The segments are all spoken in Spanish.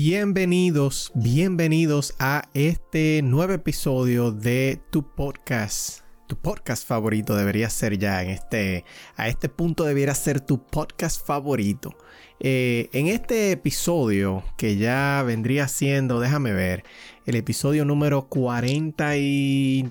Bienvenidos, bienvenidos a este nuevo episodio de tu podcast. Tu podcast favorito debería ser ya en este, a este punto debería ser tu podcast favorito. Eh, en este episodio que ya vendría siendo, déjame ver, el episodio número 40 y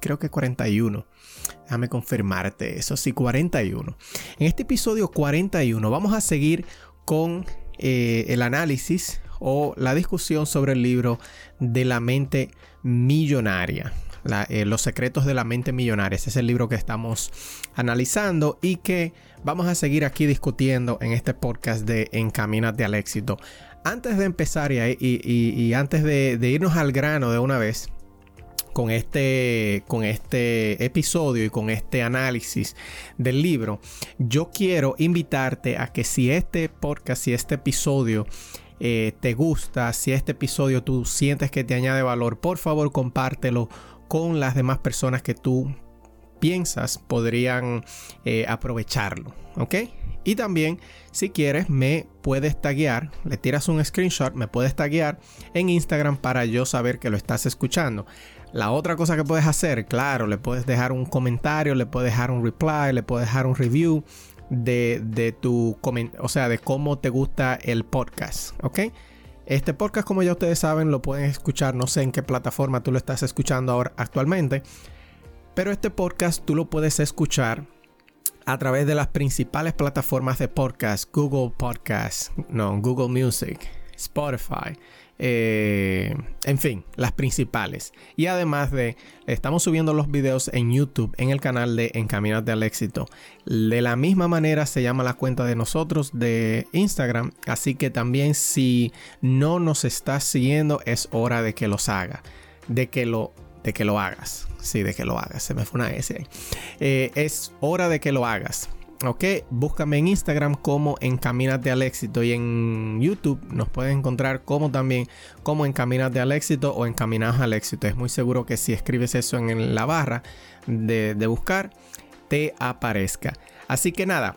creo que 41. Déjame confirmarte eso, sí, 41. En este episodio 41 vamos a seguir con eh, el análisis o la discusión sobre el libro de la mente millonaria. Eh, los secretos de la mente millonaria. Ese es el libro que estamos analizando y que vamos a seguir aquí discutiendo en este podcast de Encamínate al éxito. Antes de empezar y, antes de, de irnos al grano de una vez, con este, con este episodio y con este análisis del libro, yo quiero invitarte a que si este podcast, si este episodio eh, te gusta, si este episodio tú sientes que te añade valor, por favor compártelo con las demás personas que tú piensas podrían eh, aprovecharlo, ¿ok? Y también, si quieres, me puedes taguear, le tiras un screenshot, me puedes taguear en Instagram para yo saber que lo estás escuchando. La otra cosa que puedes hacer, claro, le puedes dejar un comentario, le puedes dejar un reply, le puedes dejar un review de, de tu o sea, de cómo te gusta el podcast, ¿ok? Este podcast, como ya ustedes saben, lo pueden escuchar, no sé en qué plataforma tú lo estás escuchando ahora actualmente, pero este podcast tú lo puedes escuchar a través de las principales plataformas de podcast, Google Podcast, no, Google Music, Spotify, eh, en fin, las principales. Y además de, estamos subiendo los videos en YouTube, en el canal de Encaminate al Éxito. De la misma manera se llama la cuenta de nosotros de Instagram. Así que también si no nos estás siguiendo, es hora de que los haga. De que lo, de que lo hagas. Sí, de que lo hagas. Se me fue una S eh, es hora de que lo hagas. Ok, búscame en Instagram como Encamínate al Éxito y en YouTube nos puedes encontrar como también como Encamínate al Éxito o Encaminados al Éxito. Es muy seguro que si escribes eso en la barra de buscar, te aparezca. Así que nada,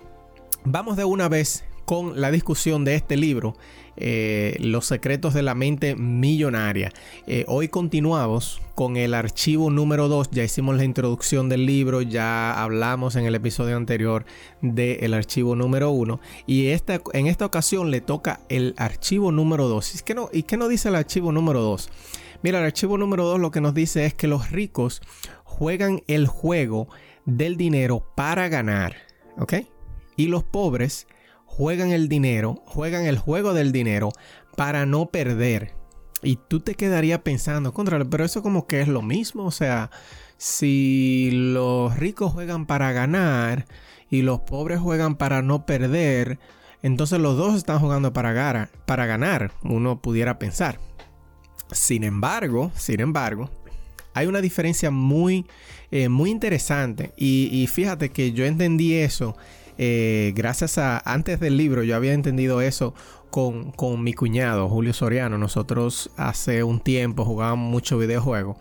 vamos de una vez con la discusión de este libro, eh, Los secretos de la mente millonaria. Eh, hoy continuamos con el archivo número 2, ya hicimos la introducción del libro, ya hablamos en el episodio anterior del archivo número 1 y esta, en esta ocasión le toca el archivo número 2. ¿Y, no, ¿Y qué nos dice el archivo número 2? Mira, el archivo número 2 lo que nos dice es que los ricos juegan el juego del dinero para ganar, ¿ok? Y los pobres juegan el dinero, juegan el juego del dinero para no perder. Y tú te quedarías pensando, contra, pero eso como que es lo mismo, o sea, si los ricos juegan para ganar y los pobres juegan para no perder, entonces los dos están jugando para, para ganar, uno pudiera pensar. Sin embargo, sin embargo, hay una diferencia muy, eh, muy interesante y, y, fíjate que yo entendí eso eh, gracias a, antes del libro yo había entendido eso con, mi cuñado Julio Soriano. Nosotros hace un tiempo jugábamos mucho videojuegos.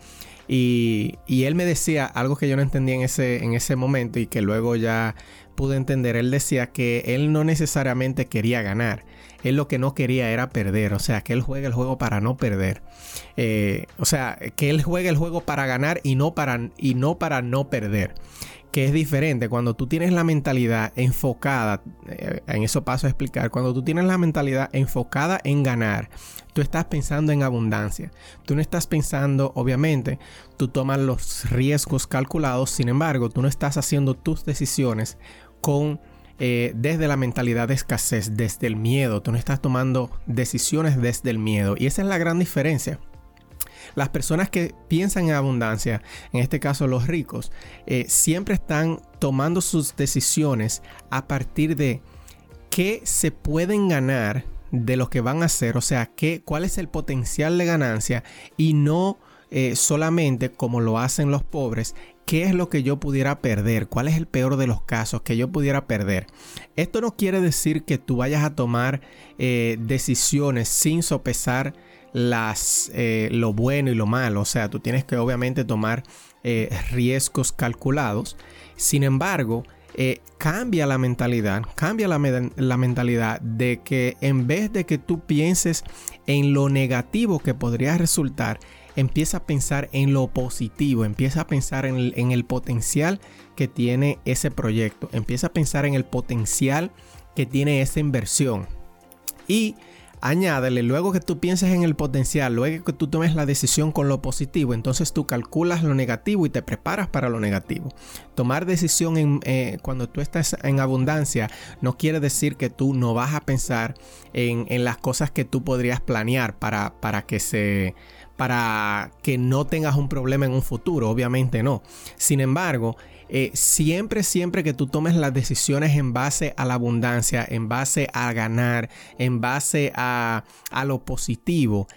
Y, y, él me decía algo que yo no entendía en ese, en ese momento y que luego ya pude entender. Él decía que él no necesariamente quería ganar. Él lo que no quería era perder. O sea, que él juegue el juego para no perder. Eh, o sea, que él juegue el juego para ganar y no para, y no, para no perder que es diferente. Cuando tú tienes la mentalidad enfocada, eh, en eso paso a explicar, cuando tú tienes la mentalidad enfocada en ganar, tú estás pensando en abundancia, tú no estás pensando, obviamente, tú tomas los riesgos calculados, sin embargo, tú no estás haciendo tus decisiones con... Eh, desde la mentalidad de escasez, desde el miedo, tú no estás tomando decisiones desde el miedo. Y esa es la gran diferencia. Las personas que piensan en abundancia, en este caso los ricos, eh, siempre están tomando sus decisiones a partir de qué se pueden ganar de lo que van a hacer, o sea, qué, cuál es el potencial de ganancia y no eh, solamente como lo hacen los pobres, qué es lo que yo pudiera perder, cuál es el peor de los casos que yo pudiera perder. Esto no quiere decir que tú vayas a tomar eh, decisiones sin sopesar las, eh, lo bueno y lo malo, o sea, tú tienes que obviamente tomar riesgos calculados. Sin embargo, cambia la mentalidad, cambia la, la, mentalidad de que en vez de que tú pienses en lo negativo que podría resultar, empieza a pensar en lo positivo, empieza a pensar en el, potencial que tiene ese proyecto, empieza a pensar en el potencial que tiene esa inversión. Y añádele, luego que tú pienses en el potencial, luego que tú tomes la decisión con lo positivo, entonces tú calculas lo negativo y te preparas para lo negativo. Tomar decisión eh, cuando tú estás en abundancia no quiere decir que tú no vas a pensar en, en las cosas que tú podrías planear para, para que se para que no tengas un problema en un futuro, obviamente no. Sin embargo, eh, siempre, siempre que tú tomes las decisiones en base a la abundancia, en base a ganar, en base a, a lo positivo,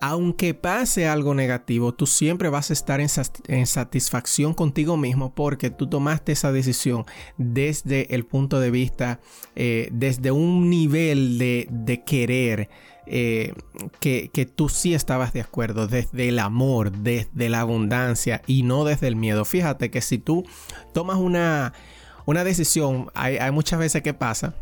aunque pase algo negativo, tú siempre vas a estar en, satisfacción contigo mismo porque tú tomaste esa decisión desde el punto de vista, eh, desde un nivel de, de querer, eh, que, tú sí estabas de acuerdo, desde el amor, desde la abundancia y no desde el miedo. Fíjate que si tú tomas una, una decisión, hay, hay muchas veces que pasa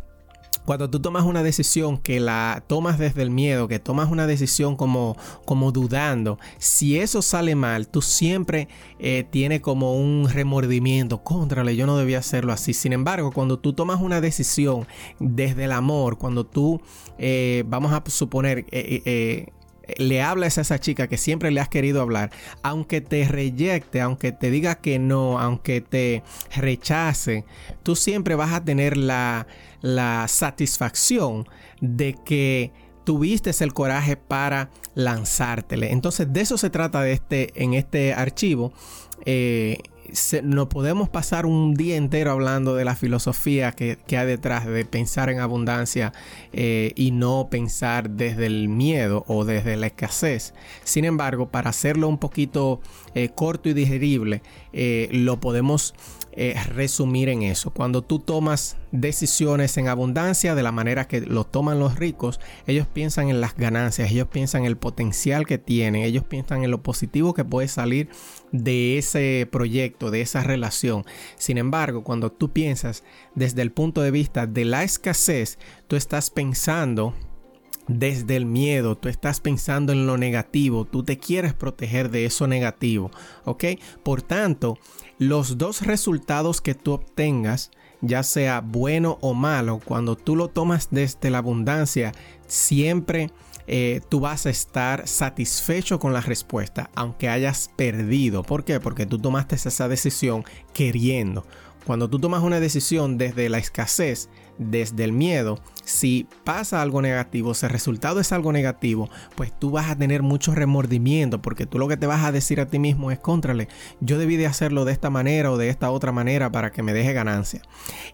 cuando tú tomas una decisión que la tomas desde el miedo, que tomas una decisión como, como dudando, si eso sale mal, tú siempre eh, tienes como un remordimiento, contrale, yo no debía hacerlo así. Sin embargo, cuando tú tomas una decisión desde el amor, cuando tú, eh, vamos a suponer, eh, le hablas a esa chica que siempre le has querido hablar, aunque te reyecte, aunque te diga que no, aunque te rechace, tú siempre vas a tener la, la satisfacción de que tuviste el coraje para lanzártele. Entonces de eso se trata de este, en este archivo. Eh, no podemos pasar un día entero hablando de la filosofía que, hay detrás de pensar en abundancia eh, y no pensar desde el miedo o desde la escasez. Sin embargo, para hacerlo un poquito eh, corto y digerible, eh, lo podemos resumir en eso. Cuando tú tomas decisiones en abundancia de la manera que lo toman los ricos, ellos piensan en las ganancias, ellos piensan en el potencial que tienen, ellos piensan en lo positivo que puede salir de ese proyecto, de esa relación. Sin embargo, cuando tú piensas desde el punto de vista de la escasez, tú estás pensando desde el miedo, tú estás pensando en lo negativo, tú te quieres proteger de eso negativo, ¿ok? Por tanto, los dos resultados que tú obtengas, ya sea bueno o malo, cuando tú lo tomas desde la abundancia, siempre eh, tú vas a estar satisfecho con la respuesta, aunque hayas perdido. ¿Por qué? Porque tú tomaste esa decisión queriendo. Cuando tú tomas una decisión desde la escasez, desde el miedo, si pasa algo negativo, si el resultado es algo negativo, pues tú vas a tener mucho remordimiento porque tú lo que te vas a decir a ti mismo es contrale, yo debí de hacerlo de esta manera o de esta otra manera para que me deje ganancia.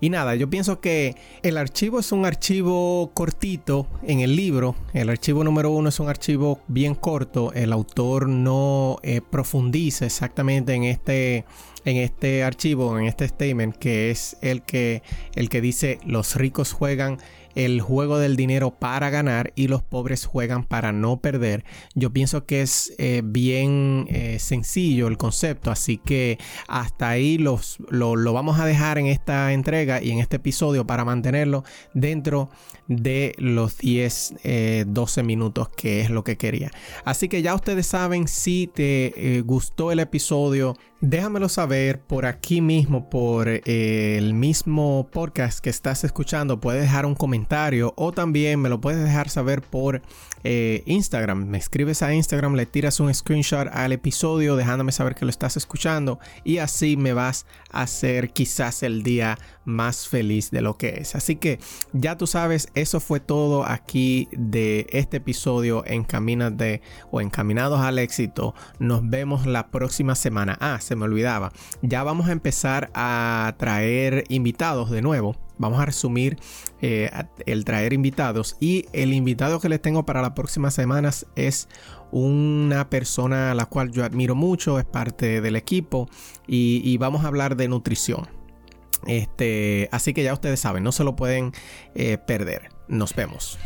Y nada, yo pienso que el archivo es un archivo cortito en el libro, el archivo número uno es un archivo bien corto, el autor no eh, profundiza exactamente en este en este archivo, en este statement, que es el que, el que dice los ricos juegan el juego del dinero para ganar y los pobres juegan para no perder. Yo pienso que es eh, bien eh, sencillo el concepto, así que hasta ahí los, lo, vamos a dejar en esta entrega y en este episodio para mantenerlo dentro de los 10, 12 eh, minutos que es lo que quería. Así que ya ustedes saben si te gustó el episodio Déjamelo saber por aquí mismo, por eh, el mismo podcast que estás escuchando. Puedes dejar un comentario o también me lo puedes dejar saber por eh, Instagram. Me escribes a Instagram, le tiras un screenshot al episodio dejándome saber que lo estás escuchando y así me vas a hacer quizás el día más feliz de lo que es. Así que ya tú sabes, eso fue todo aquí de este episodio en de o Encaminados al Éxito. Nos vemos la próxima semana. Ah, se me olvidaba. Ya vamos a empezar a traer invitados de nuevo. Vamos a resumir eh, el traer invitados. Y el invitado que les tengo para las próximas semanas es una persona a la cual yo admiro mucho, es parte del equipo y, vamos a hablar de nutrición. Este, así que ya ustedes saben, no se lo pueden eh, perder. Nos vemos.